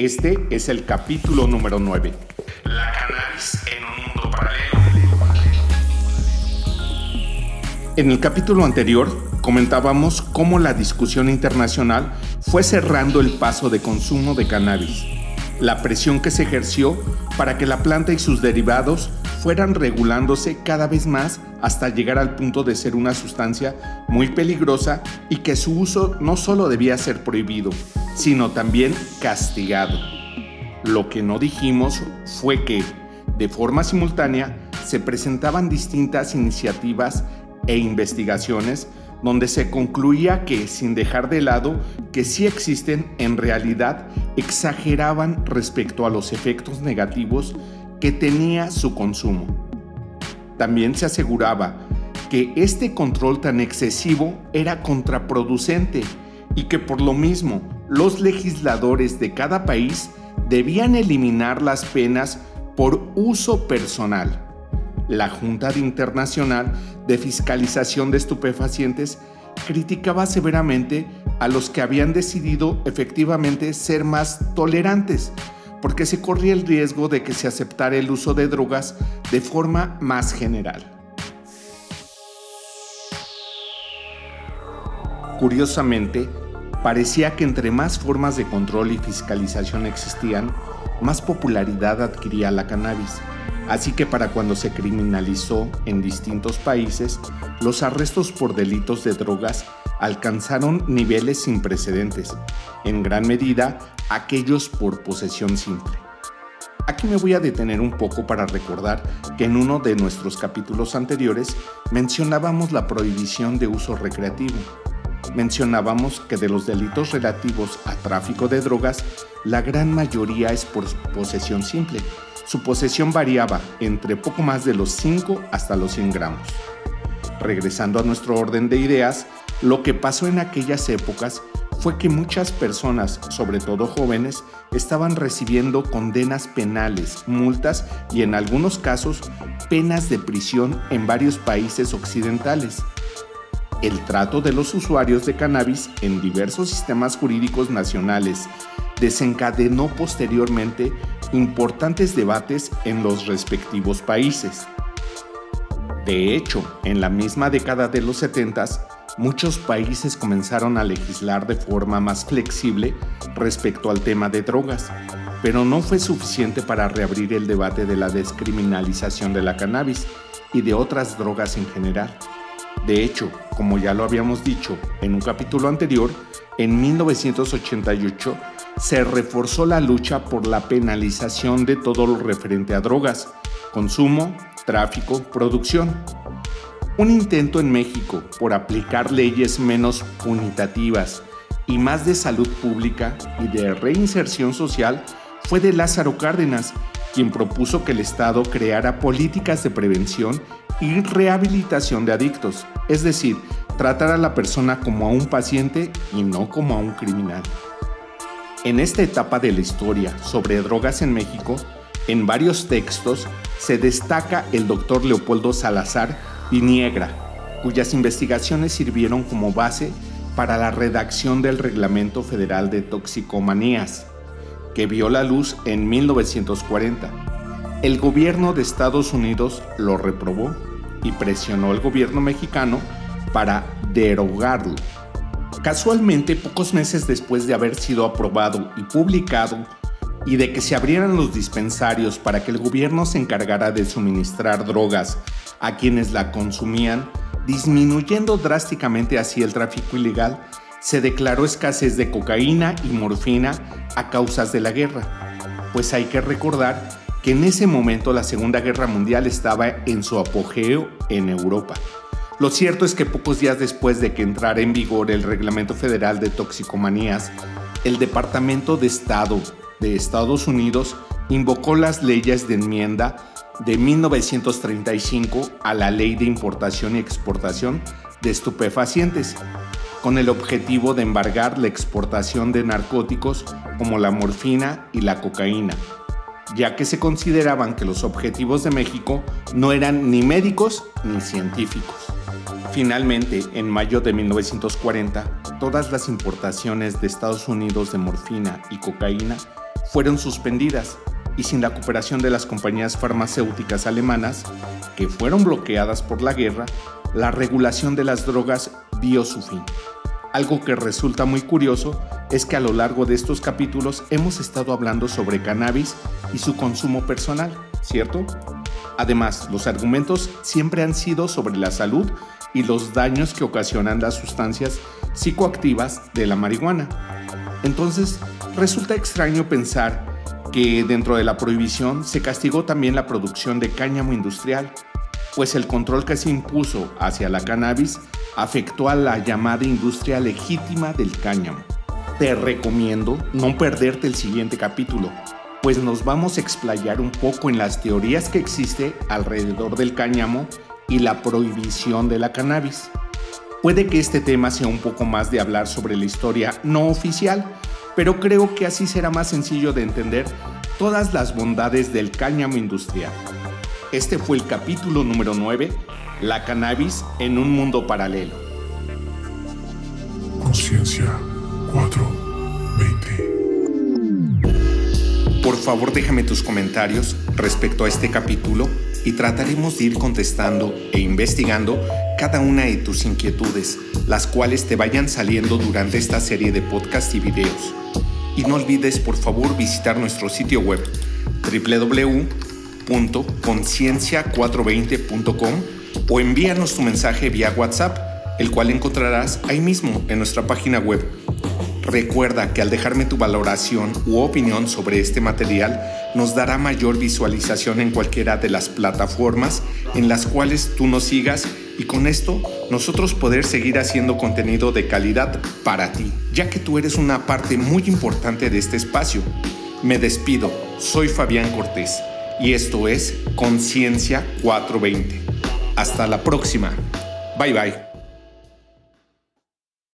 Este es el capítulo número 9. La cannabis en un mundo paralelo. En el capítulo anterior comentábamos cómo la discusión internacional fue cerrando el paso de consumo de cannabis, la presión que se ejerció para que la planta y sus derivados fueran regulándose cada vez más hasta llegar al punto de ser una sustancia muy peligrosa y que su uso no solo debía ser prohibido, sino también castigado. Lo que no dijimos fue que, de forma simultánea, se presentaban distintas iniciativas e investigaciones donde se concluía que, sin dejar de lado que sí existen, en realidad exageraban respecto a los efectos negativos que tenía su consumo. También se aseguraba que este control tan excesivo era contraproducente y que por lo mismo los legisladores de cada país debían eliminar las penas por uso personal. La Junta Internacional de Fiscalización de Estupefacientes criticaba severamente a los que habían decidido efectivamente ser más tolerantes porque se corría el riesgo de que se aceptara el uso de drogas de forma más general. Curiosamente, parecía que entre más formas de control y fiscalización existían, más popularidad adquiría la cannabis. Así que para cuando se criminalizó en distintos países, los arrestos por delitos de drogas alcanzaron niveles sin precedentes, en gran medida aquellos por posesión simple. Aquí me voy a detener un poco para recordar que en uno de nuestros capítulos anteriores mencionábamos la prohibición de uso recreativo. Mencionábamos que de los delitos relativos a tráfico de drogas, la gran mayoría es por posesión simple. Su posesión variaba entre poco más de los 5 hasta los 100 gramos. Regresando a nuestro orden de ideas, lo que pasó en aquellas épocas fue que muchas personas, sobre todo jóvenes, estaban recibiendo condenas penales, multas y en algunos casos penas de prisión en varios países occidentales. El trato de los usuarios de cannabis en diversos sistemas jurídicos nacionales desencadenó posteriormente importantes debates en los respectivos países. De hecho, en la misma década de los 70 muchos países comenzaron a legislar de forma más flexible respecto al tema de drogas, pero no fue suficiente para reabrir el debate de la descriminalización de la cannabis y de otras drogas en general. De hecho, como ya lo habíamos dicho en un capítulo anterior, en 1988 se reforzó la lucha por la penalización de todo lo referente a drogas, consumo, tráfico, producción. Un intento en México por aplicar leyes menos punitativas y más de salud pública y de reinserción social fue de Lázaro Cárdenas, quien propuso que el Estado creara políticas de prevención y rehabilitación de adictos, es decir, tratar a la persona como a un paciente y no como a un criminal. En esta etapa de la historia sobre drogas en México, en varios textos se destaca el doctor Leopoldo Salazar Viniegra, cuyas investigaciones sirvieron como base para la redacción del Reglamento Federal de Toxicomanías, que vio la luz en 1940. El gobierno de Estados Unidos lo reprobó y presionó al gobierno mexicano para derogarlo. Casualmente, pocos meses después de haber sido aprobado y publicado y de que se abrieran los dispensarios para que el gobierno se encargara de suministrar drogas a quienes la consumían, disminuyendo drásticamente así el tráfico ilegal, se declaró escasez de cocaína y morfina a causas de la guerra. Pues hay que recordar que en ese momento la Segunda Guerra Mundial estaba en su apogeo en Europa. Lo cierto es que pocos días después de que entrara en vigor el Reglamento Federal de Toxicomanías, el Departamento de Estado de Estados Unidos invocó las leyes de enmienda de 1935 a la Ley de Importación y Exportación de Estupefacientes, con el objetivo de embargar la exportación de narcóticos como la morfina y la cocaína, ya que se consideraban que los objetivos de México no eran ni médicos ni científicos. Finalmente, en mayo de 1940, todas las importaciones de Estados Unidos de morfina y cocaína fueron suspendidas y sin la cooperación de las compañías farmacéuticas alemanas, que fueron bloqueadas por la guerra, la regulación de las drogas dio su fin. Algo que resulta muy curioso es que a lo largo de estos capítulos hemos estado hablando sobre cannabis y su consumo personal, ¿cierto? Además, los argumentos siempre han sido sobre la salud y los daños que ocasionan las sustancias psicoactivas de la marihuana. Entonces, resulta extraño pensar que dentro de la prohibición se castigó también la producción de cáñamo industrial, pues el control que se impuso hacia la cannabis afectó a la llamada industria legítima del cáñamo. Te recomiendo no perderte el siguiente capítulo, pues nos vamos a explayar un poco en las teorías que existe alrededor del cáñamo y la prohibición de la cannabis. Puede que este tema sea un poco más de hablar sobre la historia no oficial, pero creo que así será más sencillo de entender todas las bondades del cáñamo industrial. Este fue el capítulo número 9, la cannabis en un mundo paralelo. Conciencia 420. Por favor déjame tus comentarios respecto a este capítulo y trataremos de ir contestando e investigando cada una de tus inquietudes, las cuales te vayan saliendo durante esta serie de podcasts y videos. Y no olvides por favor visitar nuestro sitio web www.conciencia420.com o envíanos tu mensaje vía WhatsApp, el cual encontrarás ahí mismo en nuestra página web Recuerda que al dejarme tu valoración u opinión sobre este material nos dará mayor visualización en cualquiera de las plataformas en las cuales tú nos sigas y con esto nosotros poder seguir haciendo contenido de calidad para ti, ya que tú eres una parte muy importante de este espacio. Me despido, soy Fabián Cortés y esto es Conciencia 420. Hasta la próxima. Bye bye.